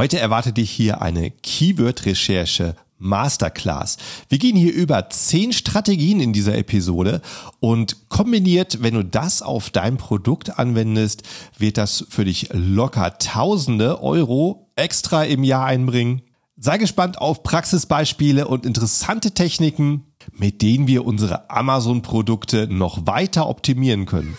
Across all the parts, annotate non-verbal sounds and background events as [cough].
Heute erwartet dich hier eine Keyword-Recherche Masterclass. Wir gehen hier über zehn Strategien in dieser Episode und kombiniert, wenn du das auf dein Produkt anwendest, wird das für dich locker tausende Euro extra im Jahr einbringen. Sei gespannt auf Praxisbeispiele und interessante Techniken, mit denen wir unsere Amazon-Produkte noch weiter optimieren können.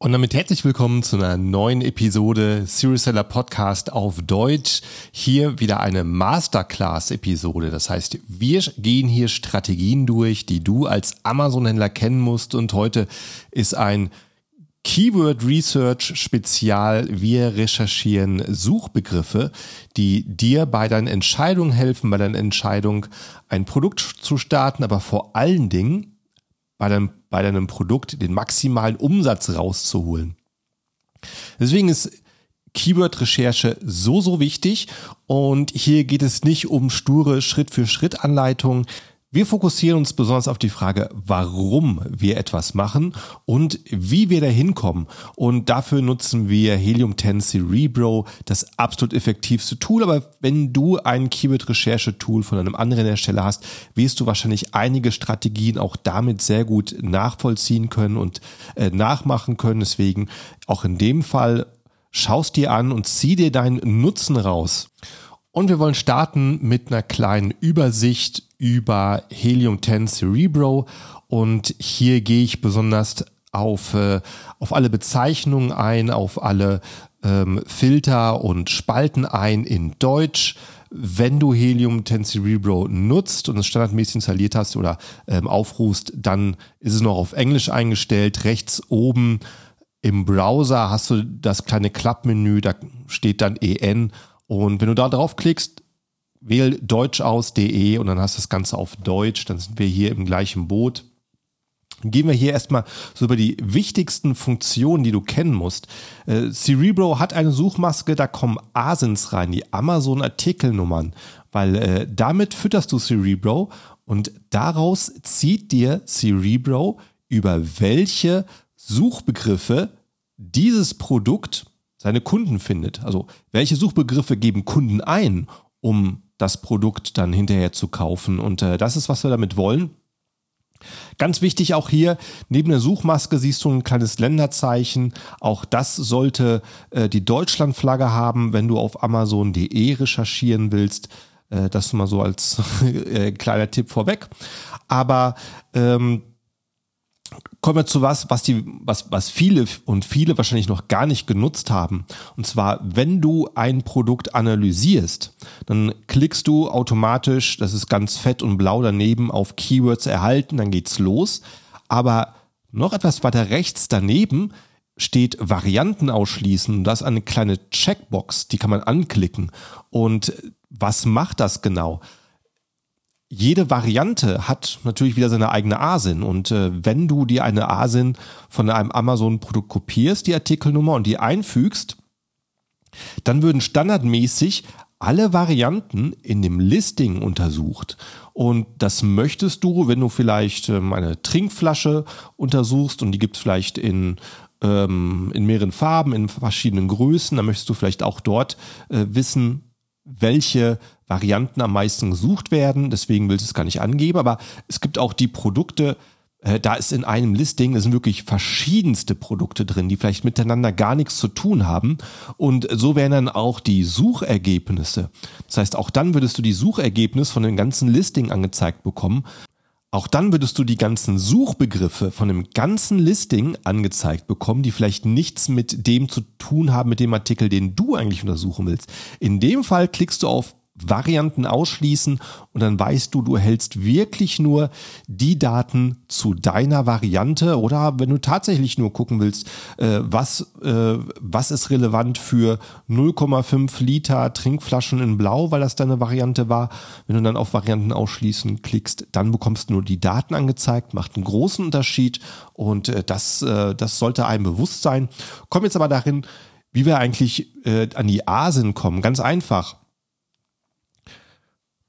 Und damit herzlich willkommen zu einer neuen Episode Serious Seller Podcast auf Deutsch. Hier wieder eine Masterclass-Episode. Das heißt, wir gehen hier Strategien durch, die du als Amazon-Händler kennen musst. Und heute ist ein Keyword Research Spezial. Wir recherchieren Suchbegriffe, die dir bei deinen Entscheidungen helfen, bei deiner Entscheidung ein Produkt zu starten, aber vor allen Dingen bei deinem, bei deinem Produkt den maximalen Umsatz rauszuholen. Deswegen ist Keyword-Recherche so, so wichtig. Und hier geht es nicht um sture Schritt-für-Schritt-Anleitungen. Wir fokussieren uns besonders auf die Frage, warum wir etwas machen und wie wir da hinkommen. Und dafür nutzen wir Helium 10 Cerebro, das absolut effektivste Tool. Aber wenn du ein Keyword-Recherche-Tool von einem anderen Hersteller hast, wirst du wahrscheinlich einige Strategien auch damit sehr gut nachvollziehen können und äh, nachmachen können. Deswegen auch in dem Fall schaust dir an und zieh dir deinen Nutzen raus. Und wir wollen starten mit einer kleinen Übersicht über Helium 10 Cerebro und hier gehe ich besonders auf, äh, auf alle Bezeichnungen ein, auf alle ähm, Filter und Spalten ein in Deutsch. Wenn du Helium 10 Cerebro nutzt und es standardmäßig installiert hast oder ähm, aufrufst, dann ist es noch auf Englisch eingestellt. Rechts oben im Browser hast du das kleine Klappmenü, da steht dann EN. Und wenn du da draufklickst, wähl Deutsch aus.de und dann hast du das Ganze auf Deutsch, dann sind wir hier im gleichen Boot. Gehen wir hier erstmal so über die wichtigsten Funktionen, die du kennen musst. Äh, Cerebro hat eine Suchmaske, da kommen Asins rein, die Amazon-Artikelnummern, weil äh, damit fütterst du Cerebro und daraus zieht dir Cerebro über welche Suchbegriffe dieses Produkt seine Kunden findet. Also welche Suchbegriffe geben Kunden ein, um das Produkt dann hinterher zu kaufen. Und äh, das ist, was wir damit wollen. Ganz wichtig auch hier, neben der Suchmaske siehst du ein kleines Länderzeichen. Auch das sollte äh, die Deutschlandflagge haben, wenn du auf amazon.de recherchieren willst. Äh, das mal so als [laughs] äh, kleiner Tipp vorweg. Aber ähm, kommen wir zu was, was die, was, was viele und viele wahrscheinlich noch gar nicht genutzt haben. Und zwar, wenn du ein Produkt analysierst, dann klickst du automatisch, das ist ganz fett und blau daneben, auf Keywords erhalten, dann geht's los. Aber noch etwas weiter rechts daneben steht Varianten ausschließen. Das ist eine kleine Checkbox, die kann man anklicken. Und was macht das genau? Jede Variante hat natürlich wieder seine eigene ASIN. Und äh, wenn du dir eine ASIN von einem Amazon-Produkt kopierst, die Artikelnummer und die einfügst, dann würden standardmäßig alle Varianten in dem Listing untersucht. Und das möchtest du, wenn du vielleicht ähm, eine Trinkflasche untersuchst und die gibt es vielleicht in, ähm, in mehreren Farben, in verschiedenen Größen, dann möchtest du vielleicht auch dort äh, wissen, welche Varianten am meisten gesucht werden. Deswegen will ich es gar nicht angeben. Aber es gibt auch die Produkte, äh, da ist in einem Listing, es sind wirklich verschiedenste Produkte drin, die vielleicht miteinander gar nichts zu tun haben. Und so wären dann auch die Suchergebnisse. Das heißt, auch dann würdest du die Suchergebnisse von dem ganzen Listing angezeigt bekommen. Auch dann würdest du die ganzen Suchbegriffe von dem ganzen Listing angezeigt bekommen, die vielleicht nichts mit dem zu tun haben, mit dem Artikel, den du eigentlich untersuchen willst. In dem Fall klickst du auf Varianten ausschließen und dann weißt du, du hältst wirklich nur die Daten zu deiner Variante oder wenn du tatsächlich nur gucken willst, äh, was, äh, was ist relevant für 0,5 Liter Trinkflaschen in Blau, weil das deine Variante war. Wenn du dann auf Varianten ausschließen klickst, dann bekommst du nur die Daten angezeigt, macht einen großen Unterschied und äh, das, äh, das sollte einem bewusst sein. Kommen jetzt aber darin, wie wir eigentlich äh, an die ASIN kommen. Ganz einfach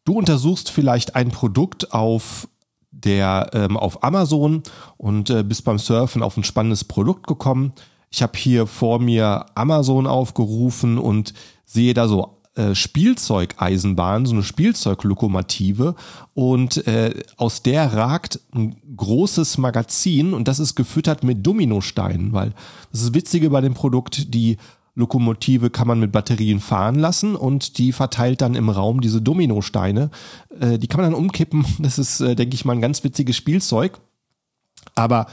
Du untersuchst vielleicht ein Produkt auf der ähm, auf Amazon und äh, bist beim Surfen auf ein spannendes Produkt gekommen. Ich habe hier vor mir Amazon aufgerufen und sehe da so äh, Spielzeugeisenbahn, so eine Spielzeuglokomotive und äh, aus der ragt ein großes Magazin und das ist gefüttert mit Dominosteinen, weil das ist Witzige bei dem Produkt, die Lokomotive kann man mit Batterien fahren lassen und die verteilt dann im Raum diese Dominosteine. Äh, die kann man dann umkippen. [laughs] Das ist, äh, denke ich mal, ein ganz witziges Spielzeug. Aber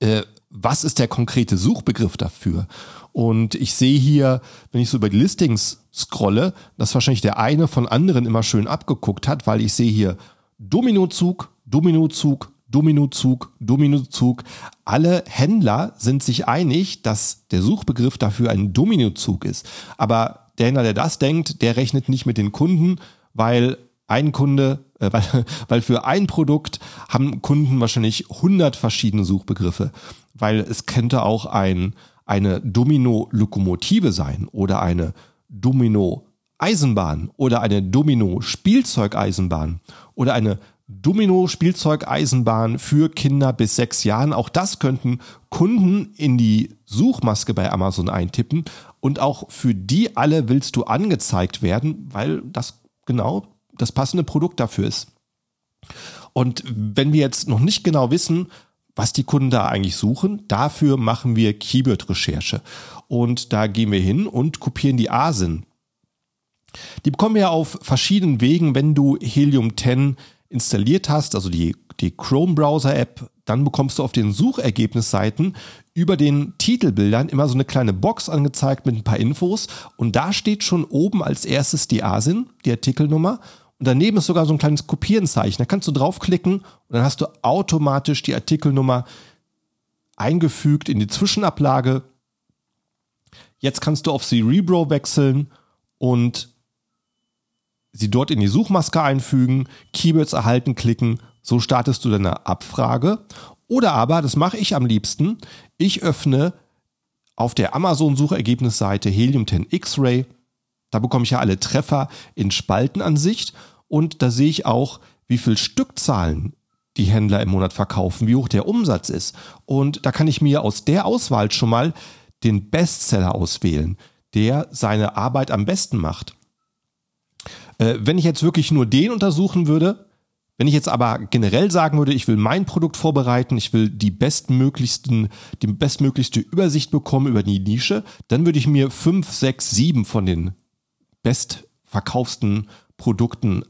äh, was ist der konkrete Suchbegriff dafür? Und ich sehe hier, wenn ich so über die Listings scrolle, dass wahrscheinlich der eine von anderen immer schön abgeguckt hat, weil ich sehe hier Dominozug, Dominozug, Dominozug, Dominozug. Alle Händler sind sich einig, dass der Suchbegriff dafür ein Dominozug ist. Aber der Händler, der das denkt, der rechnet nicht mit den Kunden, weil ein Kunde, äh, [laughs] weil, weil für ein Produkt haben Kunden wahrscheinlich 100 verschiedene Suchbegriffe, weil es könnte auch ein, eine Domino-Lokomotive sein oder eine Domino-Eisenbahn oder eine Domino-Spielzeugeisenbahn oder eine Domino-Spielzeugeisenbahn für Kinder bis sechs Jahren. Auch das könnten Kunden in die Suchmaske bei Amazon eintippen. Und auch für die alle willst du angezeigt werden, weil das genau das passende Produkt dafür ist. Und wenn wir jetzt noch nicht genau wissen, was die Kunden da eigentlich suchen, dafür machen wir Keyword-Recherche. Und da gehen wir hin und kopieren die ASIN. Die bekommen wir auf verschiedenen Wegen, wenn du Helium 10 installiert hast, also die, die Chrome-Browser-App, dann bekommst du auf den Suchergebnisseiten über den Titelbildern immer so eine kleine Box angezeigt mit ein paar Infos und da steht schon oben als erstes die ASIN, die Artikelnummer und daneben ist sogar so ein kleines Kopieren-Zeichen. Da kannst du draufklicken und dann hast du automatisch die Artikelnummer eingefügt in die Zwischenablage. Jetzt kannst du auf Cerebro wechseln und sie dort in die Suchmaske einfügen, Keywords erhalten klicken, so startest du deine Abfrage. Oder aber, das mache ich am liebsten, ich öffne auf der Amazon-Suchergebnisseite Helium 10 X-Ray. Da bekomme ich ja alle Treffer in Spaltenansicht und da sehe ich auch, wie viel Stückzahlen die Händler im Monat verkaufen, wie hoch der Umsatz ist. Und da kann ich mir aus der Auswahl schon mal den Bestseller auswählen, der seine Arbeit am besten macht. Äh, wenn ich jetzt wirklich nur den untersuchen würde, wenn ich jetzt aber generell sagen würde, ich will mein Produkt vorbereiten, ich will die bestmöglichsten, die bestmöglichste Übersicht bekommen über die Nische, dann würde ich mir fünf, sechs, sieben von den bestverkaufsten Produkten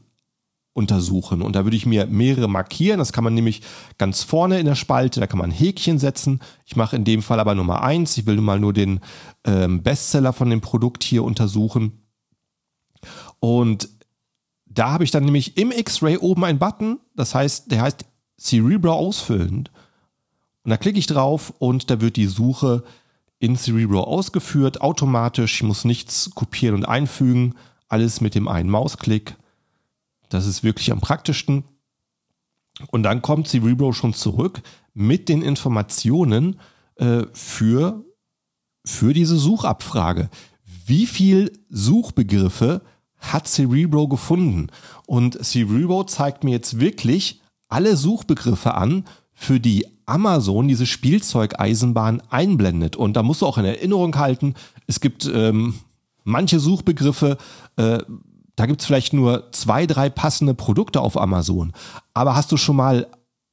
untersuchen. Und da würde ich mir mehrere markieren. Das kann man nämlich ganz vorne in der Spalte, da kann man ein Häkchen setzen. Ich mache in dem Fall aber Nummer eins. Ich will mal nur den ähm, Bestseller von dem Produkt hier untersuchen. Und da habe ich dann nämlich im X-Ray oben einen Button, das heißt, der heißt Cerebro ausfüllen. Und da klicke ich drauf und da wird die Suche in Cerebro ausgeführt, automatisch. Ich muss nichts kopieren und einfügen, alles mit dem einen Mausklick. Das ist wirklich am praktischsten. Und dann kommt Cerebro schon zurück mit den Informationen äh, für, für diese Suchabfrage. Wie viel Suchbegriffe hat Cerebro gefunden. Und Cerebro zeigt mir jetzt wirklich alle Suchbegriffe an, für die Amazon diese Spielzeugeisenbahn einblendet. Und da musst du auch in Erinnerung halten, es gibt ähm, manche Suchbegriffe, äh, da gibt es vielleicht nur zwei, drei passende Produkte auf Amazon. Aber hast du schon mal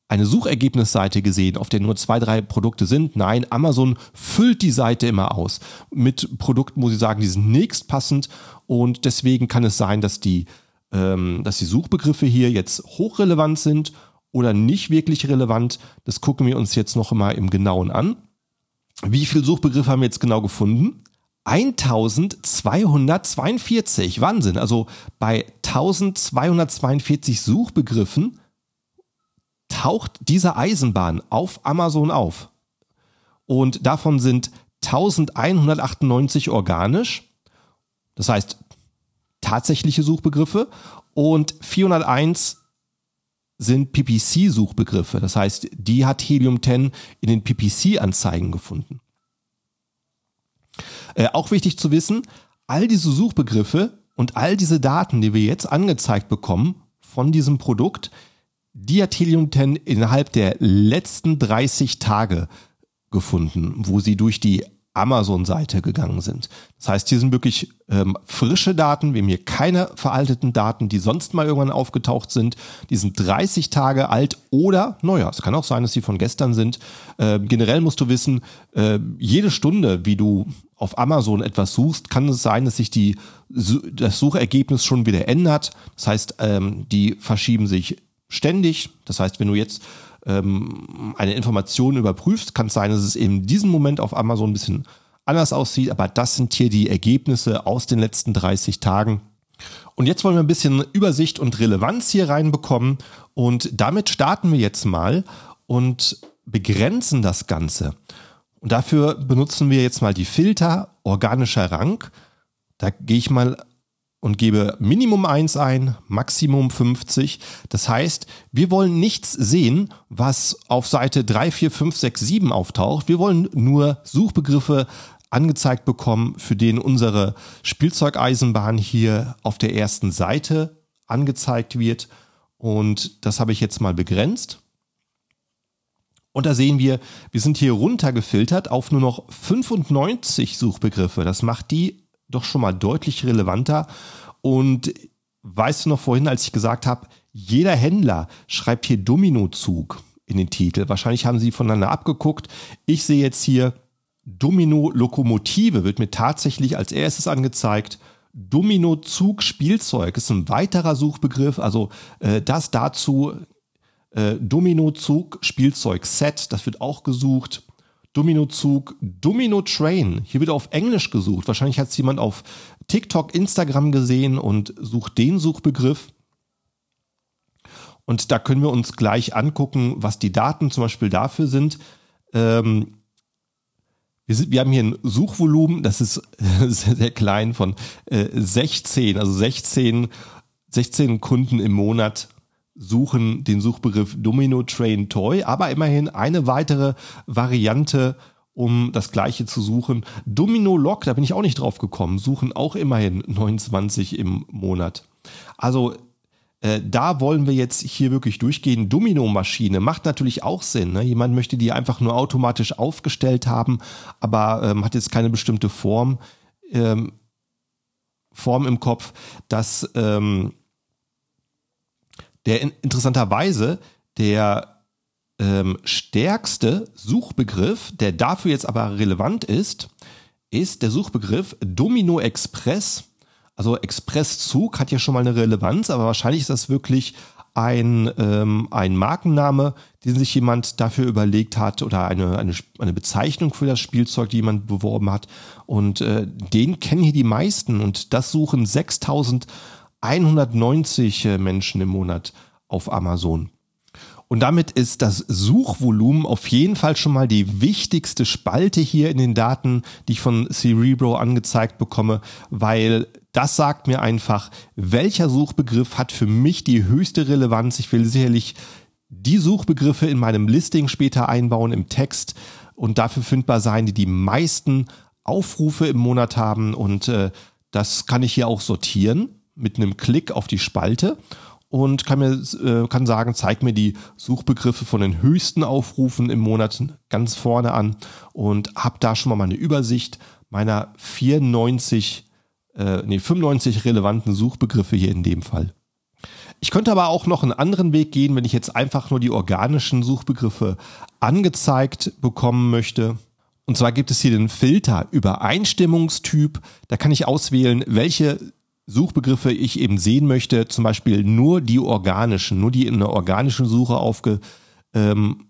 eine Suchergebnisseite gesehen, auf der nur zwei, drei Produkte sind. Nein, Amazon füllt die Seite immer aus mit Produkten, wo sie sagen, die sind nächst passend und deswegen kann es sein, dass die, ähm, dass die Suchbegriffe hier jetzt hochrelevant sind oder nicht wirklich relevant. Das gucken wir uns jetzt noch mal im Genauen an. Wie viele Suchbegriffe haben wir jetzt genau gefunden? 1242. Wahnsinn. Also bei 1242 Suchbegriffen taucht diese Eisenbahn auf Amazon auf. Und davon sind 1198 organisch, das heißt tatsächliche Suchbegriffe, und 401 sind PPC-Suchbegriffe. Das heißt, die hat Helium 10 in den PPC-Anzeigen gefunden. Äh, auch wichtig zu wissen, all diese Suchbegriffe und all diese Daten, die wir jetzt angezeigt bekommen von diesem Produkt, die hat Helium 10 innerhalb der letzten 30 Tage gefunden, wo sie durch die Amazon-Seite gegangen sind. Das heißt, hier sind wirklich ähm, frische Daten, wir haben hier keine veralteten Daten, die sonst mal irgendwann aufgetaucht sind. Die sind 30 Tage alt oder, naja, es kann auch sein, dass sie von gestern sind. Äh, generell musst du wissen, äh, jede Stunde, wie du auf Amazon etwas suchst, kann es sein, dass sich die, das Suchergebnis schon wieder ändert. Das heißt, ähm, die verschieben sich ständig. Das heißt, wenn du jetzt ähm, eine Information überprüfst, kann es sein, dass es eben in diesem Moment auf Amazon ein bisschen anders aussieht, aber das sind hier die Ergebnisse aus den letzten 30 Tagen. Und jetzt wollen wir ein bisschen Übersicht und Relevanz hier reinbekommen und damit starten wir jetzt mal und begrenzen das Ganze. Und dafür benutzen wir jetzt mal die Filter organischer Rang. Da gehe ich mal und gebe Minimum 1 ein, Maximum 50. Das heißt, wir wollen nichts sehen, was auf Seite 3, 4, 5, 6, 7 auftaucht. Wir wollen nur Suchbegriffe angezeigt bekommen, für den unsere Spielzeugeisenbahn hier auf der ersten Seite angezeigt wird. Und das habe ich jetzt mal begrenzt. Und da sehen wir, wir sind hier runtergefiltert auf nur noch 95 Suchbegriffe. Das macht die doch schon mal deutlich relevanter. Und weißt du noch vorhin, als ich gesagt habe, jeder Händler schreibt hier Dominozug in den Titel. Wahrscheinlich haben sie voneinander abgeguckt. Ich sehe jetzt hier Domino Lokomotive wird mir tatsächlich als erstes angezeigt. Domino Zug Spielzeug ist ein weiterer Suchbegriff. Also äh, das dazu äh, Domino Zug Spielzeug Set, das wird auch gesucht. Domino-Zug, Domino-Train. Hier wird auf Englisch gesucht. Wahrscheinlich hat es jemand auf TikTok, Instagram gesehen und sucht den Suchbegriff. Und da können wir uns gleich angucken, was die Daten zum Beispiel dafür sind. Ähm, wir, sind, wir, haben hier ein Suchvolumen, das ist [laughs] sehr, sehr klein von äh, 16, also 16, 16 Kunden im Monat suchen den Suchbegriff Domino Train Toy, aber immerhin eine weitere Variante, um das gleiche zu suchen. Domino Lock, da bin ich auch nicht drauf gekommen, suchen auch immerhin 29 im Monat. Also äh, da wollen wir jetzt hier wirklich durchgehen. Domino-Maschine macht natürlich auch Sinn. Ne? Jemand möchte die einfach nur automatisch aufgestellt haben, aber ähm, hat jetzt keine bestimmte Form, ähm, Form im Kopf. dass ähm, der in, interessanterweise der ähm, stärkste Suchbegriff, der dafür jetzt aber relevant ist, ist der Suchbegriff Domino Express. Also Expresszug hat ja schon mal eine Relevanz, aber wahrscheinlich ist das wirklich ein, ähm, ein Markenname, den sich jemand dafür überlegt hat oder eine, eine, eine Bezeichnung für das Spielzeug, die jemand beworben hat. Und äh, den kennen hier die meisten und das suchen 6000 190 äh, Menschen im Monat auf Amazon. Und damit ist das Suchvolumen auf jeden Fall schon mal die wichtigste Spalte hier in den Daten, die ich von Cerebro angezeigt bekomme, weil das sagt mir einfach, welcher Suchbegriff hat für mich die höchste Relevanz. Ich will sicherlich die Suchbegriffe in meinem Listing später einbauen im Text und dafür findbar sein, die die meisten Aufrufe im Monat haben. Und äh, das kann ich hier auch sortieren mit einem Klick auf die Spalte und kann mir äh, kann sagen, zeig mir die Suchbegriffe von den höchsten Aufrufen im Monat ganz vorne an und habe da schon mal meine Übersicht meiner 94 äh, nee 95 relevanten Suchbegriffe hier in dem Fall. Ich könnte aber auch noch einen anderen Weg gehen, wenn ich jetzt einfach nur die organischen Suchbegriffe angezeigt bekommen möchte. Und zwar gibt es hier den Filter Übereinstimmungstyp. Da kann ich auswählen, welche Suchbegriffe ich eben sehen möchte, zum Beispiel nur die organischen, nur die in einer organischen Suche aufge, ähm,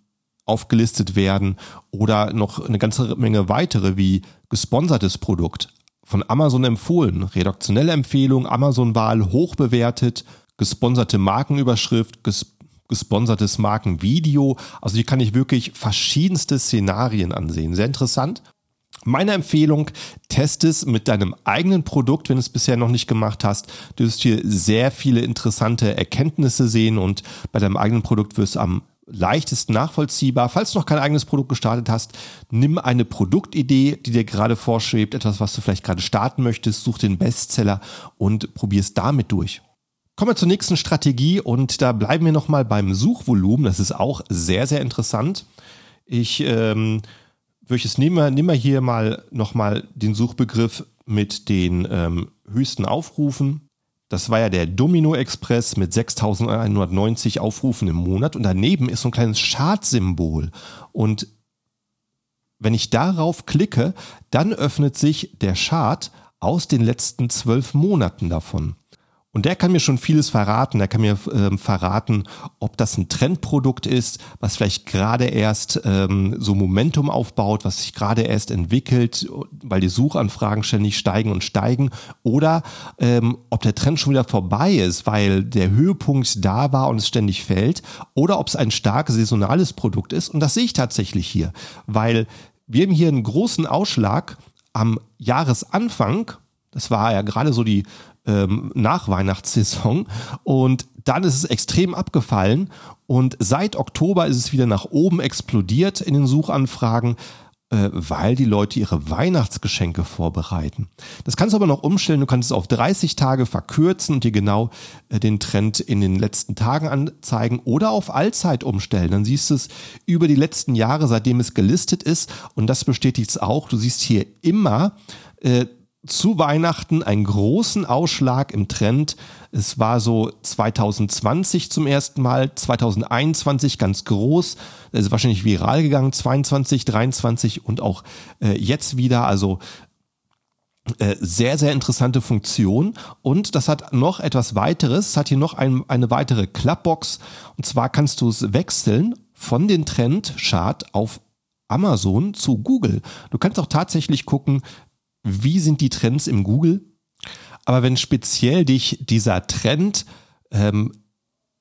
aufgelistet werden oder noch eine ganze Menge weitere wie gesponsertes Produkt, von Amazon empfohlen. Redaktionelle Empfehlung, Amazon-Wahl, hoch bewertet, gesponserte Markenüberschrift, ges gesponsertes Markenvideo. Also hier kann ich wirklich verschiedenste Szenarien ansehen. Sehr interessant. Meine Empfehlung, test es mit deinem eigenen Produkt, wenn du es bisher noch nicht gemacht hast. Du wirst hier sehr viele interessante Erkenntnisse sehen und bei deinem eigenen Produkt wirst du am leichtesten nachvollziehbar. Falls du noch kein eigenes Produkt gestartet hast, nimm eine Produktidee, die dir gerade vorschwebt, etwas, was du vielleicht gerade starten möchtest, such den Bestseller und probier es damit durch. Kommen wir zur nächsten Strategie und da bleiben wir nochmal beim Suchvolumen. Das ist auch sehr, sehr interessant. Ich ähm, würde es nehmen wir, nehmen wir hier mal nochmal den Suchbegriff mit den ähm, höchsten Aufrufen. Das war ja der Domino Express mit 6190 Aufrufen im Monat und daneben ist so ein kleines Chartsymbol. Und wenn ich darauf klicke, dann öffnet sich der Chart aus den letzten zwölf Monaten davon. Und der kann mir schon vieles verraten. Der kann mir ähm, verraten, ob das ein Trendprodukt ist, was vielleicht gerade erst ähm, so Momentum aufbaut, was sich gerade erst entwickelt, weil die Suchanfragen ständig steigen und steigen. Oder ähm, ob der Trend schon wieder vorbei ist, weil der Höhepunkt da war und es ständig fällt. Oder ob es ein starkes saisonales Produkt ist. Und das sehe ich tatsächlich hier, weil wir haben hier einen großen Ausschlag am Jahresanfang. Das war ja gerade so die ähm, Nachweihnachtssaison und dann ist es extrem abgefallen und seit Oktober ist es wieder nach oben explodiert in den Suchanfragen, äh, weil die Leute ihre Weihnachtsgeschenke vorbereiten. Das kannst du aber noch umstellen, du kannst es auf 30 Tage verkürzen und dir genau äh, den Trend in den letzten Tagen anzeigen oder auf Allzeit umstellen. Dann siehst du es über die letzten Jahre, seitdem es gelistet ist und das bestätigt es auch. Du siehst hier immer äh, zu Weihnachten einen großen Ausschlag im Trend. Es war so 2020 zum ersten Mal, 2021 ganz groß, das ist wahrscheinlich viral gegangen, 22, 23 und auch äh, jetzt wieder. Also äh, sehr, sehr interessante Funktion. Und das hat noch etwas weiteres. Es hat hier noch ein, eine weitere Clubbox. Und zwar kannst du es wechseln von den Trendchart auf Amazon zu Google. Du kannst auch tatsächlich gucken, wie sind die Trends im Google. Aber wenn speziell dich dieser Trend ähm,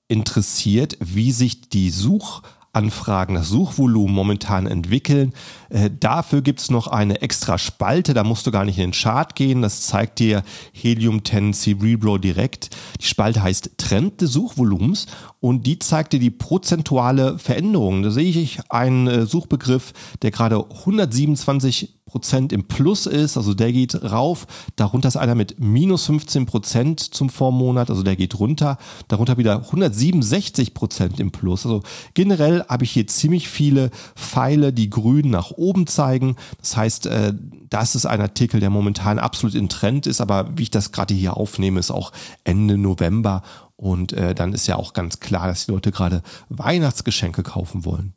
interessiert, wie sich die Suchanfragen, das Suchvolumen momentan entwickeln, äh, dafür gibt's noch eine extra Spalte, da musst du gar nicht in den Chart gehen, das zeigt dir Helium 10 Cerebro direkt. Die Spalte heißt Trend des Suchvolumens und die zeigt dir die prozentuale Veränderung. Da sehe ich einen äh, Suchbegriff, der gerade 127 Prozent im Plus ist, also der geht rauf. Darunter ist einer mit minus 15 Prozent zum Vormonat, also der geht runter. Darunter wieder 167 Prozent im Plus. Also generell habe ich hier ziemlich viele Pfeile, die grün nach oben zeigen. Das heißt, äh, das ist ein Artikel, der momentan absolut in Trend ist, aber wie ich das gerade hier aufnehme, ist auch Ende November und äh, dann ist ja auch ganz klar, dass die Leute gerade Weihnachtsgeschenke kaufen wollen.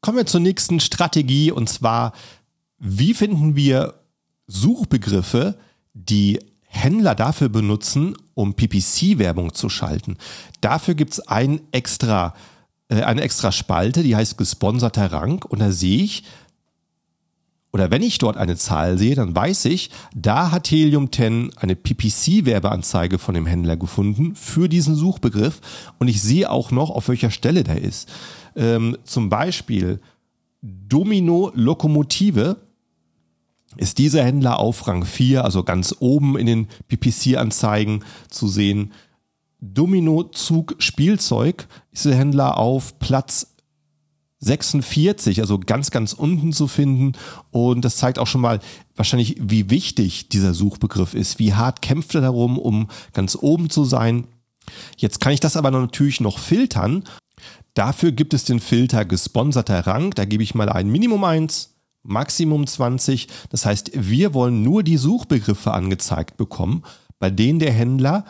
Kommen wir zur nächsten Strategie und zwar wie finden wir Suchbegriffe, die Händler dafür benutzen, um PPC-Werbung zu schalten? Dafür gibt es ein extra, äh, eine extra Spalte, die heißt gesponserter Rang. Und da sehe ich, oder wenn ich dort eine Zahl sehe, dann weiß ich, da hat Helium 10 eine PPC-Werbeanzeige von dem Händler gefunden für diesen Suchbegriff. Und ich sehe auch noch, auf welcher Stelle der ist. Ähm, zum Beispiel Domino Lokomotive ist dieser Händler auf Rang 4, also ganz oben in den PPC-Anzeigen zu sehen. Domino Zug Spielzeug ist der Händler auf Platz 46, also ganz, ganz unten zu finden. Und das zeigt auch schon mal wahrscheinlich, wie wichtig dieser Suchbegriff ist, wie hart kämpft er darum, um ganz oben zu sein. Jetzt kann ich das aber natürlich noch filtern. Dafür gibt es den Filter gesponserter Rang. Da gebe ich mal ein Minimum 1, Maximum 20. Das heißt, wir wollen nur die Suchbegriffe angezeigt bekommen, bei denen der Händler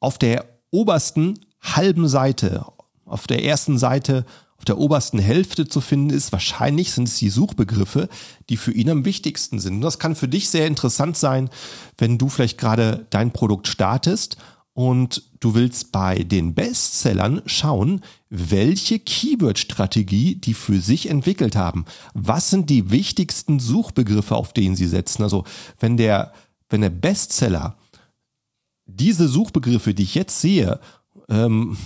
auf der obersten halben Seite, auf der ersten Seite, auf der obersten Hälfte zu finden ist. Wahrscheinlich sind es die Suchbegriffe, die für ihn am wichtigsten sind. Und das kann für dich sehr interessant sein, wenn du vielleicht gerade dein Produkt startest und du willst bei den Bestsellern schauen, welche Keyword-Strategie die für sich entwickelt haben. Was sind die wichtigsten Suchbegriffe, auf denen sie setzen? Also wenn der, wenn der Bestseller diese Suchbegriffe, die ich jetzt sehe, ähm,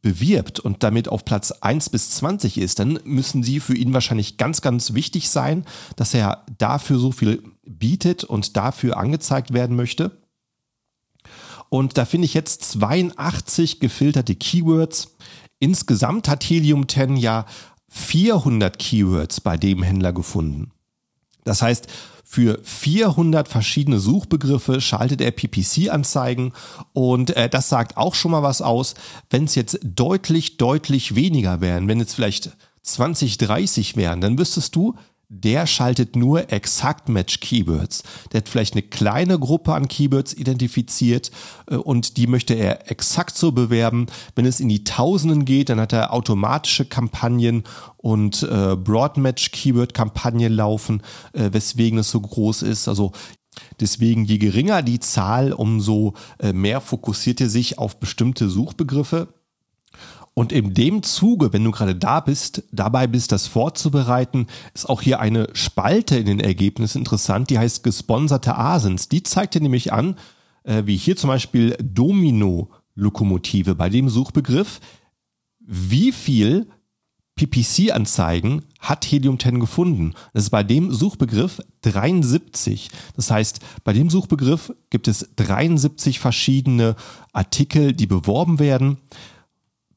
bewirbt und damit auf Platz 1 bis 20 ist, dann müssen sie für ihn wahrscheinlich ganz, ganz wichtig sein, dass er dafür so viel bietet und dafür angezeigt werden möchte. Und da finde ich jetzt 82 gefilterte Keywords. Insgesamt hat Helium 10 ja 400 Keywords bei dem Händler gefunden. Das heißt, für 400 verschiedene Suchbegriffe schaltet er PPC-Anzeigen und äh, das sagt auch schon mal was aus. Wenn es jetzt deutlich, deutlich weniger wären, wenn jetzt vielleicht 20, 30 wären, dann wüsstest du, der schaltet nur exakt Match Keywords. Der hat vielleicht eine kleine Gruppe an Keywords identifiziert äh, und die möchte er exakt so bewerben. Wenn es in die Tausenden geht, dann hat er automatische Kampagnen und äh, Broadmatch Keyword Kampagnen laufen, äh, weswegen es so groß ist. Also Deswegen, je geringer die Zahl, umso äh, mehr fokussiert er sich auf bestimmte Suchbegriffe. Und in dem Zuge, wenn du gerade da bist, dabei bist, das vorzubereiten, ist auch hier eine Spalte in den Ergebnissen interessant, die heißt gesponserte Asens. Die zeigt dir nämlich an, äh, wie hier zum Beispiel Domino-Lokomotive bei dem Suchbegriff, wie viel PPC-Anzeigen hat Helium 10 gefunden. Das ist bei dem Suchbegriff 73. Das heißt, bei dem Suchbegriff gibt es 73 verschiedene Artikel, die beworben werden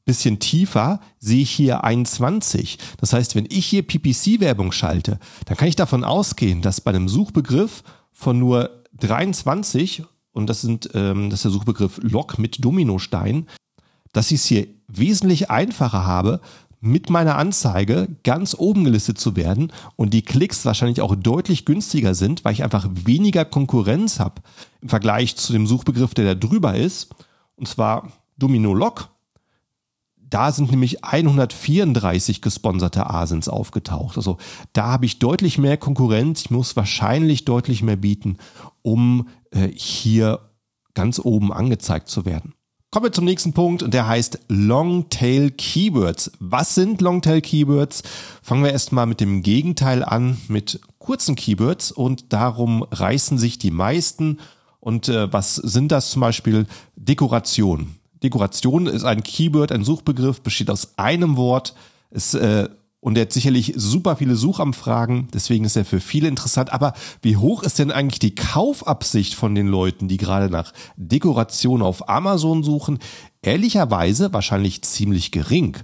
bisschen tiefer sehe ich hier 21. Das heißt, wenn ich hier PPC-Werbung schalte, dann kann ich davon ausgehen, dass bei einem Suchbegriff von nur 23, und das, sind, ähm, das ist der Suchbegriff Log mit Dominostein, dass ich es hier wesentlich einfacher habe, mit meiner Anzeige ganz oben gelistet zu werden und die Klicks wahrscheinlich auch deutlich günstiger sind, weil ich einfach weniger Konkurrenz habe im Vergleich zu dem Suchbegriff, der da drüber ist. Und zwar Domino Log da sind nämlich 134 gesponserte Asins aufgetaucht. Also da habe ich deutlich mehr Konkurrenz. Ich muss wahrscheinlich deutlich mehr bieten, um äh, hier ganz oben angezeigt zu werden. Kommen wir zum nächsten Punkt und der heißt Longtail Keywords. Was sind Longtail Keywords? Fangen wir erstmal mit dem Gegenteil an, mit kurzen Keywords und darum reißen sich die meisten. Und äh, was sind das zum Beispiel? Dekoration. Dekoration ist ein Keyword, ein Suchbegriff, besteht aus einem Wort. Ist, äh, und er hat sicherlich super viele Suchanfragen, deswegen ist er für viele interessant. Aber wie hoch ist denn eigentlich die Kaufabsicht von den Leuten, die gerade nach Dekoration auf Amazon suchen? Ehrlicherweise wahrscheinlich ziemlich gering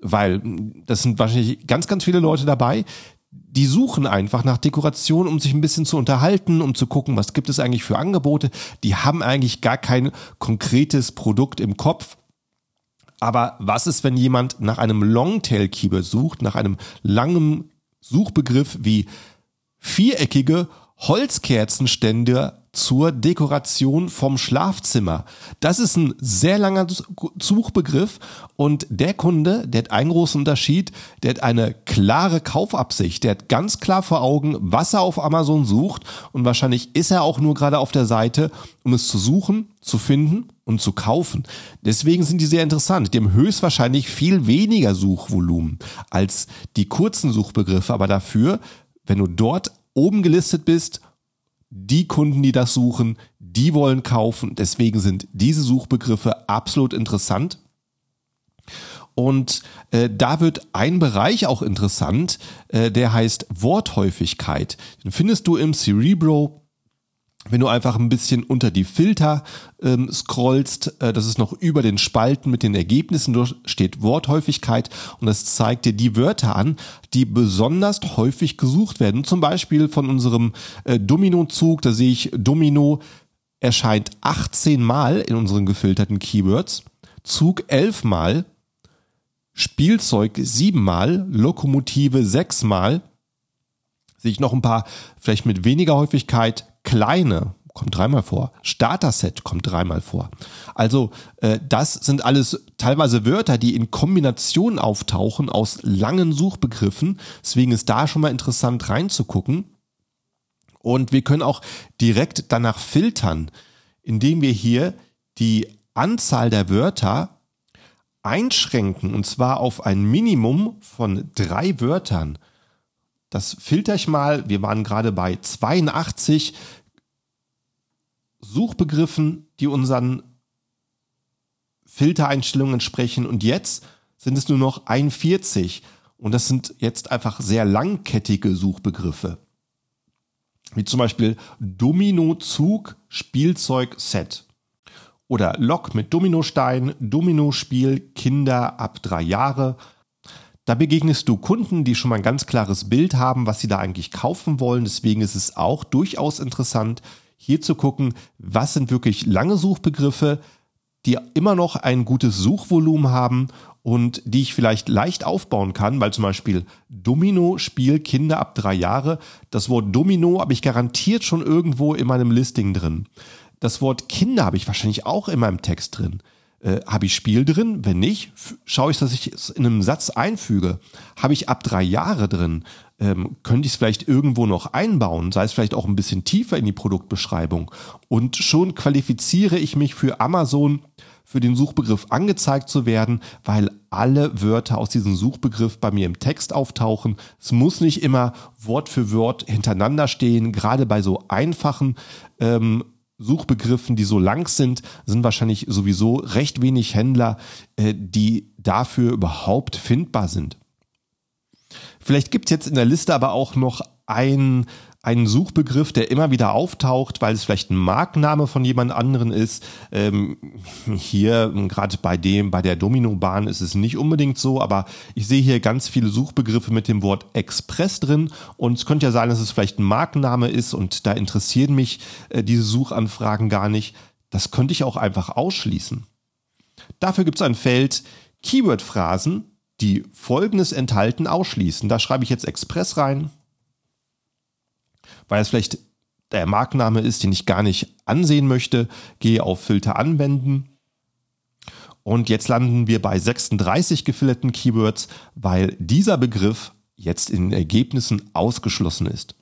weil das sind wahrscheinlich ganz, ganz viele Leute dabei, die suchen einfach nach Dekoration, um sich ein bisschen zu unterhalten, um zu gucken, was gibt es eigentlich für Angebote. Die haben eigentlich gar kein konkretes Produkt im Kopf. Aber was ist, wenn jemand nach einem Longtail-Keyword sucht, nach einem langen Suchbegriff wie viereckige Holzkerzenstände zur Dekoration vom Schlafzimmer. Das ist ein sehr langer Suchbegriff und der Kunde, der hat einen großen Unterschied, der hat eine klare Kaufabsicht, der hat ganz klar vor Augen, was er auf Amazon sucht und wahrscheinlich ist er auch nur gerade auf der Seite, um es zu suchen, zu finden und zu kaufen. Deswegen sind die sehr interessant. Die haben höchstwahrscheinlich viel weniger Suchvolumen als die kurzen Suchbegriffe, aber dafür, wenn du dort oben gelistet bist die Kunden, die das suchen, die wollen kaufen. Deswegen sind diese Suchbegriffe absolut interessant. Und äh, da wird ein Bereich auch interessant, äh, der heißt Worthäufigkeit. Den findest du im Cerebro wenn du einfach ein bisschen unter die Filter ähm, scrollst, äh, das ist noch über den Spalten mit den Ergebnissen, dort steht Worthäufigkeit und das zeigt dir die Wörter an, die besonders häufig gesucht werden. Zum Beispiel von unserem äh, Domino-Zug, da sehe ich Domino erscheint 18 Mal in unseren gefilterten Keywords, Zug 11 Mal, Spielzeug 7 Mal, Lokomotive 6 Mal, sehe ich noch ein paar, vielleicht mit weniger Häufigkeit, kleine kommt dreimal vor. Starter-Set kommt dreimal vor. Also äh, das sind alles teilweise Wörter, die in Kombination auftauchen aus langen Suchbegriffen. Deswegen ist da schon mal interessant reinzugucken. Und wir können auch direkt danach filtern, indem wir hier die Anzahl der Wörter einschränken und zwar auf ein Minimum von drei Wörtern. Das filter ich mal. Wir waren gerade bei 82 Suchbegriffen, die unseren Filtereinstellungen entsprechen und jetzt sind es nur noch 41 und das sind jetzt einfach sehr langkettige Suchbegriffe. Wie zum Beispiel Domino Zug Spielzeug Set. Oder Lok mit Dominostein, Dominospiel, Kinder ab drei Jahre. Da begegnest du Kunden, die schon mal ein ganz klares Bild haben, was sie da eigentlich kaufen wollen. Deswegen ist es auch durchaus interessant, hier zu gucken, was sind wirklich lange Suchbegriffe, die immer noch ein gutes Suchvolumen haben und die ich vielleicht leicht aufbauen kann, weil zum Beispiel Domino Spiel Kinder ab drei Jahre, das Wort Domino habe ich garantiert schon irgendwo in meinem Listing drin. Das Wort Kinder habe ich wahrscheinlich auch in meinem Text drin. Äh, habe ich Spiel drin? Wenn nicht, schaue ich, dass ich es in einem Satz einfüge. Habe ich ab drei Jahre drin? Ähm, könnte ich es vielleicht irgendwo noch einbauen, sei es vielleicht auch ein bisschen tiefer in die Produktbeschreibung. Und schon qualifiziere ich mich für Amazon für den Suchbegriff angezeigt zu werden, weil alle Wörter aus diesem Suchbegriff bei mir im Text auftauchen. Es muss nicht immer Wort für Wort hintereinander stehen. Gerade bei so einfachen ähm, Suchbegriffen, die so lang sind, sind wahrscheinlich sowieso recht wenig Händler, äh, die dafür überhaupt findbar sind. Vielleicht gibt es jetzt in der Liste aber auch noch ein einen Suchbegriff, der immer wieder auftaucht, weil es vielleicht ein Markenname von jemand anderen ist. Ähm, hier, gerade bei dem, bei der Dominobahn ist es nicht unbedingt so, aber ich sehe hier ganz viele Suchbegriffe mit dem Wort Express drin und es könnte ja sein, dass es vielleicht ein Markenname ist und da interessieren mich äh, diese Suchanfragen gar nicht. Das könnte ich auch einfach ausschließen. Dafür gibt es ein Feld Keyword-Phrasen, die folgendes enthalten, ausschließen. Da schreibe ich jetzt Express rein weil es vielleicht der Markenname ist, den ich gar nicht ansehen möchte, gehe auf Filter anwenden. Und jetzt landen wir bei 36 gefilterten Keywords, weil dieser Begriff jetzt in den Ergebnissen ausgeschlossen ist.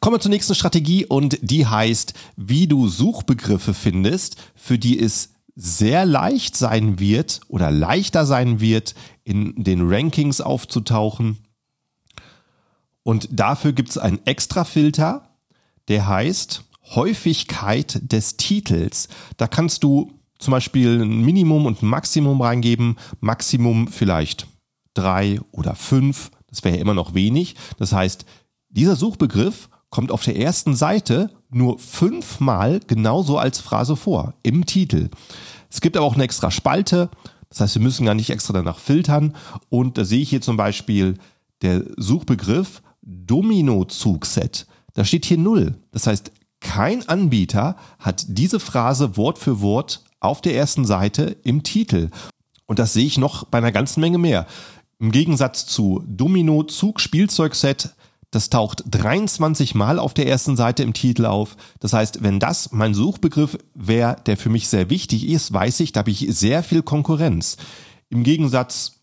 Kommen wir zur nächsten Strategie und die heißt, wie du Suchbegriffe findest, für die es sehr leicht sein wird oder leichter sein wird, in den Rankings aufzutauchen und dafür gibt es einen Extra-Filter, der heißt Häufigkeit des Titels. Da kannst du zum Beispiel ein Minimum und ein Maximum reingeben. Maximum vielleicht drei oder fünf. Das wäre ja immer noch wenig. Das heißt, dieser Suchbegriff kommt auf der ersten Seite nur fünfmal genauso als Phrase vor im Titel. Es gibt aber auch eine extra Spalte. Das heißt, wir müssen gar nicht extra danach filtern. Und da sehe ich hier zum Beispiel der Suchbegriff Domino-Zugset. Da steht hier null. Das heißt, kein Anbieter hat diese Phrase Wort für Wort auf der ersten Seite im Titel. Und das sehe ich noch bei einer ganzen Menge mehr. Im Gegensatz zu Domino Zug Spielzeugset, das taucht 23 Mal auf der ersten Seite im Titel auf. Das heißt, wenn das mein Suchbegriff wäre, der für mich sehr wichtig ist, weiß ich, da habe ich sehr viel Konkurrenz. Im Gegensatz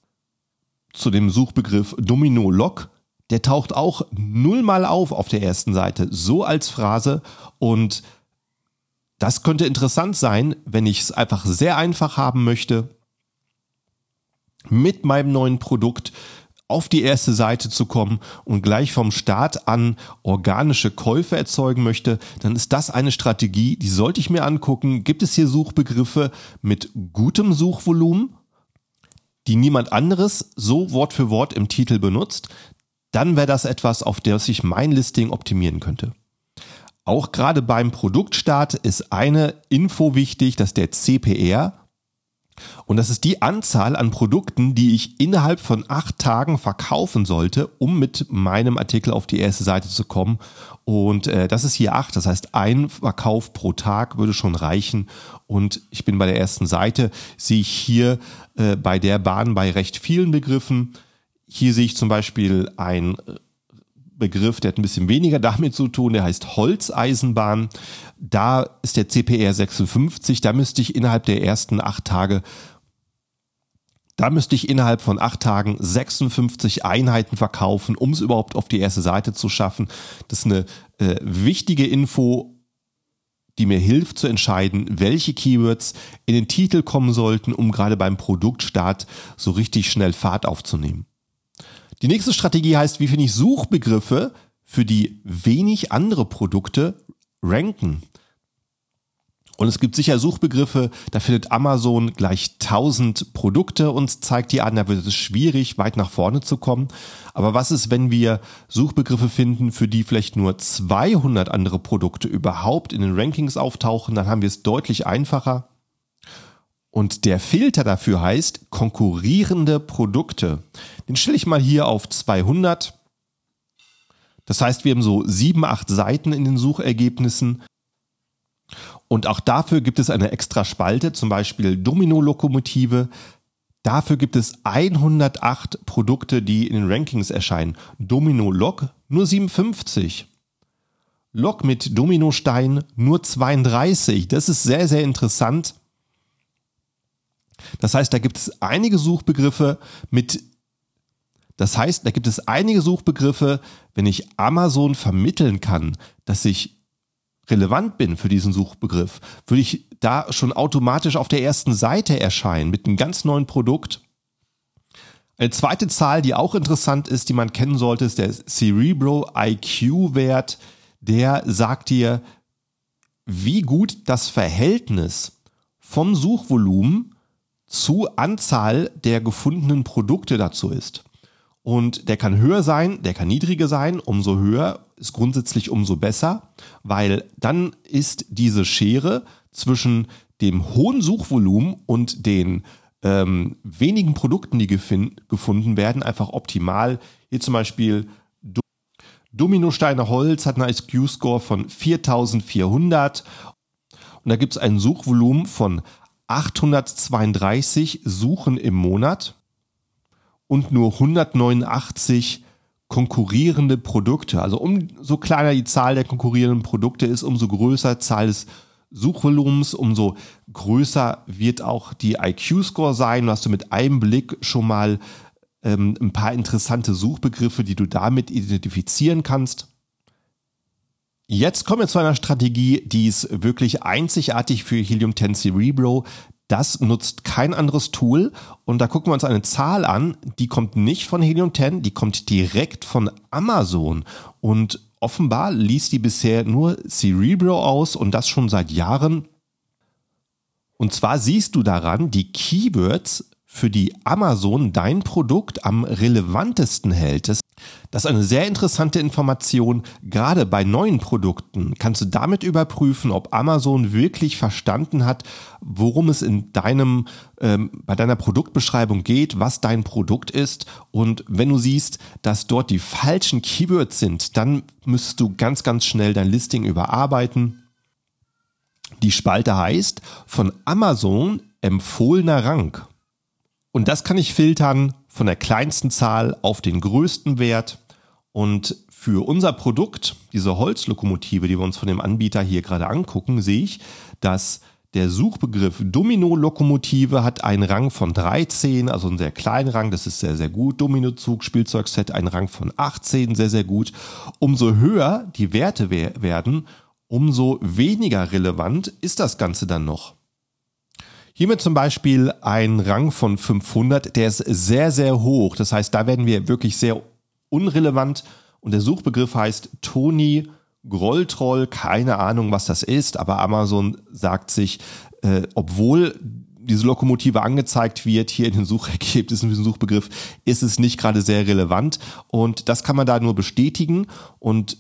zu dem Suchbegriff Domino Lock der taucht auch nullmal auf auf der ersten Seite, so als Phrase. Und das könnte interessant sein, wenn ich es einfach sehr einfach haben möchte, mit meinem neuen Produkt auf die erste Seite zu kommen und gleich vom Start an organische Käufe erzeugen möchte, dann ist das eine Strategie, die sollte ich mir angucken. Gibt es hier Suchbegriffe mit gutem Suchvolumen, die niemand anderes so Wort für Wort im Titel benutzt? Dann wäre das etwas, auf das ich mein Listing optimieren könnte. Auch gerade beim Produktstart ist eine Info wichtig, dass der CPR und das ist die Anzahl an Produkten, die ich innerhalb von acht Tagen verkaufen sollte, um mit meinem Artikel auf die erste Seite zu kommen. Und äh, das ist hier acht, das heißt ein Verkauf pro Tag würde schon reichen. Und ich bin bei der ersten Seite, sehe ich hier äh, bei der Bahn bei recht vielen Begriffen hier sehe ich zum Beispiel einen Begriff, der hat ein bisschen weniger [laughs] damit zu tun, der heißt Holzeisenbahn. Da ist der CPR 56, da müsste ich innerhalb der ersten acht Tage da müsste ich innerhalb von acht Tagen 56 Einheiten verkaufen, um es überhaupt auf die erste Seite zu schaffen. Das ist eine äh, wichtige Info, die mir hilft zu entscheiden, welche Keywords in den Titel kommen sollten, um gerade beim Produktstart so richtig schnell Fahrt aufzunehmen. Die nächste Strategie heißt, wie finde ich Suchbegriffe, für die wenig andere Produkte ranken. Und es gibt sicher Suchbegriffe, da findet Amazon gleich 1000 Produkte und zeigt dir an, da wird es schwierig, weit nach vorne zu kommen. Aber was ist, wenn wir Suchbegriffe finden, für die vielleicht nur 200 andere Produkte überhaupt in den Rankings auftauchen, dann haben wir es deutlich einfacher. Und der Filter dafür heißt konkurrierende Produkte. Den stelle ich mal hier auf 200. Das heißt, wir haben so sieben, acht Seiten in den Suchergebnissen und auch dafür gibt es eine extra Spalte, zum Beispiel Domino-Lokomotive. Dafür gibt es 108 Produkte, die in den Rankings erscheinen. Domino-Lok nur 57. Lok mit Dominostein nur 32. Das ist sehr, sehr interessant. Das heißt, da gibt es einige Suchbegriffe mit das heißt, da gibt es einige Suchbegriffe, wenn ich Amazon vermitteln kann, dass ich relevant bin für diesen Suchbegriff, würde ich da schon automatisch auf der ersten Seite erscheinen mit einem ganz neuen Produkt. Eine zweite Zahl, die auch interessant ist, die man kennen sollte, ist der Cerebro IQ Wert. Der sagt dir, wie gut das Verhältnis vom Suchvolumen zu Anzahl der gefundenen Produkte dazu ist. Und der kann höher sein, der kann niedriger sein. Umso höher ist grundsätzlich umso besser, weil dann ist diese Schere zwischen dem hohen Suchvolumen und den ähm, wenigen Produkten, die gefunden werden, einfach optimal. Hier zum Beispiel Dominosteine Holz hat einen IQ-Score von 4400 und da gibt es ein Suchvolumen von 832 Suchen im Monat und nur 189 konkurrierende Produkte. Also umso kleiner die Zahl der konkurrierenden Produkte ist, umso größer die Zahl des Suchvolumens, umso größer wird auch die IQ-Score sein. Du hast du mit einem Blick schon mal ähm, ein paar interessante Suchbegriffe, die du damit identifizieren kannst. Jetzt kommen wir zu einer Strategie, die ist wirklich einzigartig für Helium 10 Cerebro. Das nutzt kein anderes Tool. Und da gucken wir uns eine Zahl an, die kommt nicht von Helium 10, die kommt direkt von Amazon. Und offenbar liest die bisher nur Cerebro aus und das schon seit Jahren. Und zwar siehst du daran die Keywords, für die Amazon dein Produkt am relevantesten hält. Das ist eine sehr interessante Information. Gerade bei neuen Produkten kannst du damit überprüfen, ob Amazon wirklich verstanden hat, worum es in deinem, ähm, bei deiner Produktbeschreibung geht, was dein Produkt ist. Und wenn du siehst, dass dort die falschen Keywords sind, dann müsstest du ganz, ganz schnell dein Listing überarbeiten. Die Spalte heißt von Amazon empfohlener Rang. Und das kann ich filtern von der kleinsten Zahl auf den größten Wert. Und für unser Produkt, diese Holzlokomotive, die wir uns von dem Anbieter hier gerade angucken, sehe ich, dass der Suchbegriff Domino-Lokomotive hat einen Rang von 13, also einen sehr kleinen Rang, das ist sehr, sehr gut. Dominozug, Spielzeugset, einen Rang von 18, sehr, sehr gut. Umso höher die Werte werden, umso weniger relevant ist das Ganze dann noch. Hiermit zum Beispiel ein Rang von 500, der ist sehr, sehr hoch. Das heißt, da werden wir wirklich sehr unrelevant und der Suchbegriff heißt Toni Grolltroll. Keine Ahnung, was das ist, aber Amazon sagt sich, äh, obwohl diese Lokomotive angezeigt wird, hier in den Suchergebnissen, diesen Suchbegriff, ist es nicht gerade sehr relevant. Und das kann man da nur bestätigen. Und,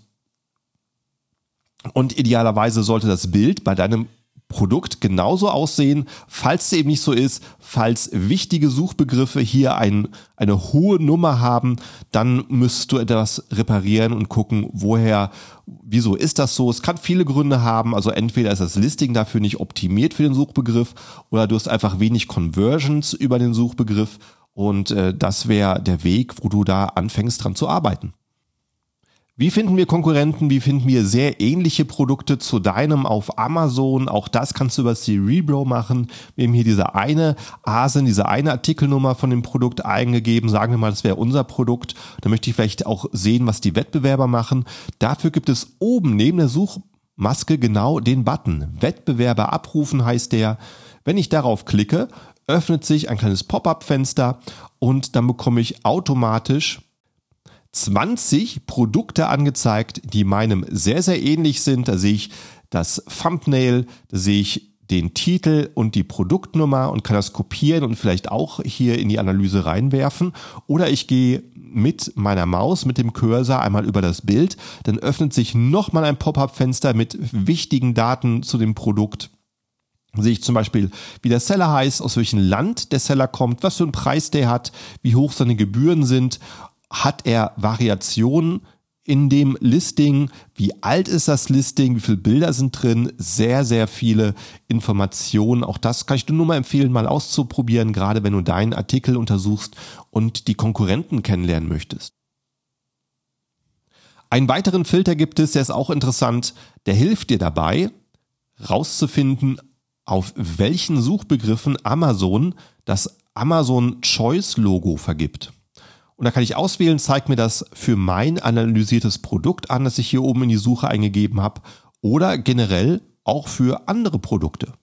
und idealerweise sollte das Bild bei deinem Produkt genauso aussehen, falls es eben nicht so ist, falls wichtige Suchbegriffe hier ein, eine hohe Nummer haben, dann müsstest du etwas reparieren und gucken, woher, wieso ist das so? Es kann viele Gründe haben, also entweder ist das Listing dafür nicht optimiert für den Suchbegriff oder du hast einfach wenig Conversions über den Suchbegriff und äh, das wäre der Weg, wo du da anfängst dran zu arbeiten. Wie finden wir Konkurrenten? Wie finden wir sehr ähnliche Produkte zu deinem auf Amazon? Auch das kannst du über Cerebro machen. Wir haben hier diese eine ASIN, diese eine Artikelnummer von dem Produkt eingegeben. Sagen wir mal, das wäre unser Produkt. Da möchte ich vielleicht auch sehen, was die Wettbewerber machen. Dafür gibt es oben neben der Such Maske genau den Button. Wettbewerber abrufen heißt der. Wenn ich darauf klicke, öffnet sich ein kleines Pop-up-Fenster und dann bekomme ich automatisch 20 Produkte angezeigt, die meinem sehr, sehr ähnlich sind. Da sehe ich das Thumbnail, da sehe ich den Titel und die Produktnummer und kann das kopieren und vielleicht auch hier in die Analyse reinwerfen. Oder ich gehe mit meiner Maus, mit dem Cursor einmal über das Bild. Dann öffnet sich nochmal ein Pop-up-Fenster mit wichtigen Daten zu dem Produkt sehe ich zum Beispiel, wie der Seller heißt, aus welchem Land der Seller kommt, was für einen Preis der hat, wie hoch seine Gebühren sind, hat er Variationen in dem Listing, wie alt ist das Listing, wie viele Bilder sind drin, sehr, sehr viele Informationen. Auch das kann ich dir nur mal empfehlen, mal auszuprobieren, gerade wenn du deinen Artikel untersuchst und die Konkurrenten kennenlernen möchtest. Einen weiteren Filter gibt es, der ist auch interessant, der hilft dir dabei, rauszufinden, auf welchen Suchbegriffen Amazon das Amazon Choice Logo vergibt. Und da kann ich auswählen, zeigt mir das für mein analysiertes Produkt an, das ich hier oben in die Suche eingegeben habe, oder generell auch für andere Produkte.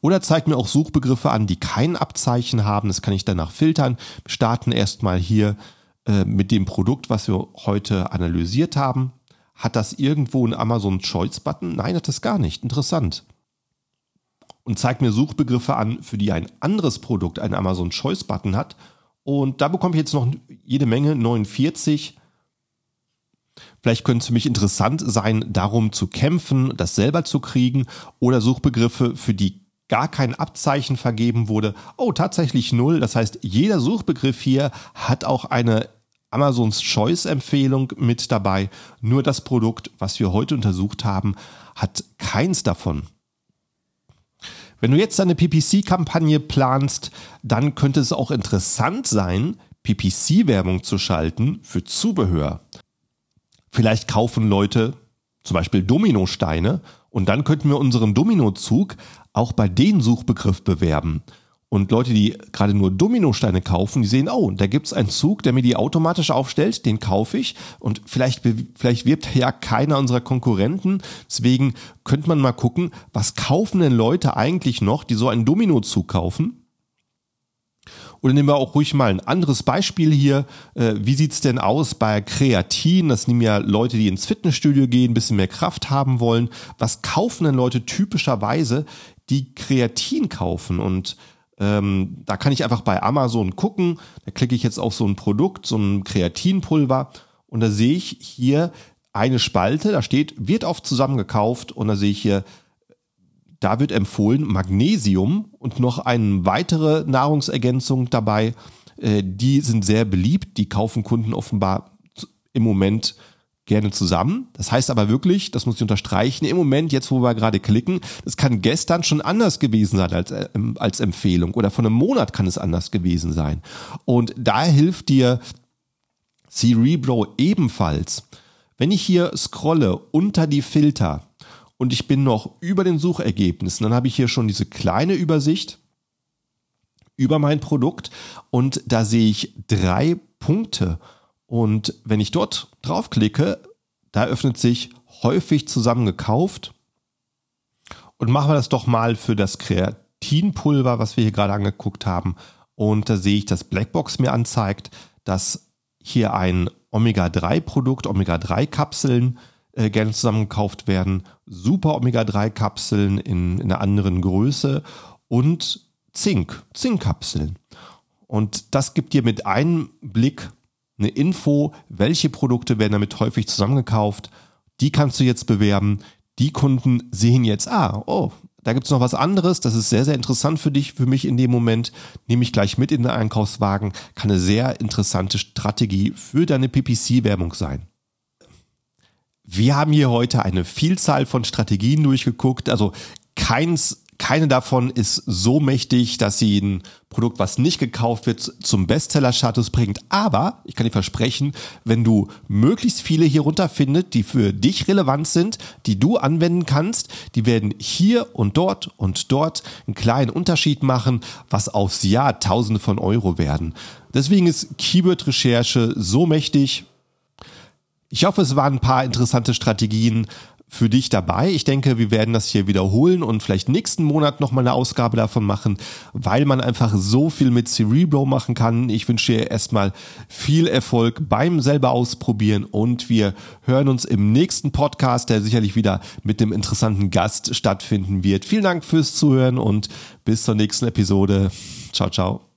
Oder zeigt mir auch Suchbegriffe an, die kein Abzeichen haben. Das kann ich danach filtern. Wir starten erstmal hier äh, mit dem Produkt, was wir heute analysiert haben. Hat das irgendwo einen Amazon Choice Button? Nein, hat das gar nicht. Interessant und zeigt mir Suchbegriffe an, für die ein anderes Produkt einen Amazon Choice Button hat. Und da bekomme ich jetzt noch jede Menge, 49. Vielleicht könnte es für mich interessant sein, darum zu kämpfen, das selber zu kriegen oder Suchbegriffe, für die gar kein Abzeichen vergeben wurde. Oh, tatsächlich null. Das heißt, jeder Suchbegriff hier hat auch eine Amazons Choice Empfehlung mit dabei. Nur das Produkt, was wir heute untersucht haben, hat keins davon. Wenn du jetzt eine PPC-Kampagne planst, dann könnte es auch interessant sein, PPC-Werbung zu schalten für Zubehör. Vielleicht kaufen Leute zum Beispiel Dominosteine und dann könnten wir unseren Dominozug auch bei den Suchbegriff bewerben. Und Leute, die gerade nur Dominosteine kaufen, die sehen, oh, da gibt's einen Zug, der mir die automatisch aufstellt, den kaufe ich. Und vielleicht, vielleicht wirbt ja keiner unserer Konkurrenten. Deswegen könnte man mal gucken, was kaufen denn Leute eigentlich noch, die so einen Dominozug kaufen? Oder nehmen wir auch ruhig mal ein anderes Beispiel hier. Äh, wie sieht's denn aus bei Kreatin? Das nehmen ja Leute, die ins Fitnessstudio gehen, ein bisschen mehr Kraft haben wollen. Was kaufen denn Leute typischerweise, die Kreatin kaufen? Und ähm, da kann ich einfach bei Amazon gucken. Da klicke ich jetzt auf so ein Produkt, so ein Kreatinpulver und da sehe ich hier eine Spalte, da steht, wird oft zusammengekauft und da sehe ich hier, da wird empfohlen Magnesium und noch eine weitere Nahrungsergänzung dabei. Äh, die sind sehr beliebt, die kaufen Kunden offenbar im Moment gerne zusammen. Das heißt aber wirklich, das muss ich unterstreichen, im Moment, jetzt wo wir gerade klicken, das kann gestern schon anders gewesen sein als, äh, als Empfehlung oder von einem Monat kann es anders gewesen sein. Und da hilft dir Cerebro ebenfalls. Wenn ich hier scrolle unter die Filter und ich bin noch über den Suchergebnissen, dann habe ich hier schon diese kleine Übersicht über mein Produkt und da sehe ich drei Punkte und wenn ich dort draufklicke, da öffnet sich häufig zusammengekauft. Und machen wir das doch mal für das Kreatinpulver, was wir hier gerade angeguckt haben. Und da sehe ich, dass Blackbox mir anzeigt, dass hier ein Omega-3-Produkt, Omega-3-Kapseln äh, gerne zusammengekauft werden. Super Omega-3-Kapseln in, in einer anderen Größe und Zink, Zinkkapseln. Und das gibt dir mit einem Blick eine Info, welche Produkte werden damit häufig zusammengekauft. Die kannst du jetzt bewerben. Die Kunden sehen jetzt, ah, oh, da gibt's noch was anderes, das ist sehr, sehr interessant für dich, für mich in dem Moment, nehme ich gleich mit in den Einkaufswagen, kann eine sehr interessante Strategie für deine PPC-Werbung sein. Wir haben hier heute eine Vielzahl von Strategien durchgeguckt, also keins keine davon ist so mächtig, dass sie ein Produkt, was nicht gekauft wird, zum Bestseller-Status bringt. Aber ich kann dir versprechen, wenn du möglichst viele hier runterfindest, die für dich relevant sind, die du anwenden kannst, die werden hier und dort und dort einen kleinen Unterschied machen, was aufs Jahr Tausende von Euro werden. Deswegen ist Keyword-Recherche so mächtig. Ich hoffe, es waren ein paar interessante Strategien für dich dabei. Ich denke, wir werden das hier wiederholen und vielleicht nächsten Monat nochmal eine Ausgabe davon machen, weil man einfach so viel mit Cerebro machen kann. Ich wünsche dir erstmal viel Erfolg beim selber ausprobieren und wir hören uns im nächsten Podcast, der sicherlich wieder mit einem interessanten Gast stattfinden wird. Vielen Dank fürs Zuhören und bis zur nächsten Episode. Ciao, ciao.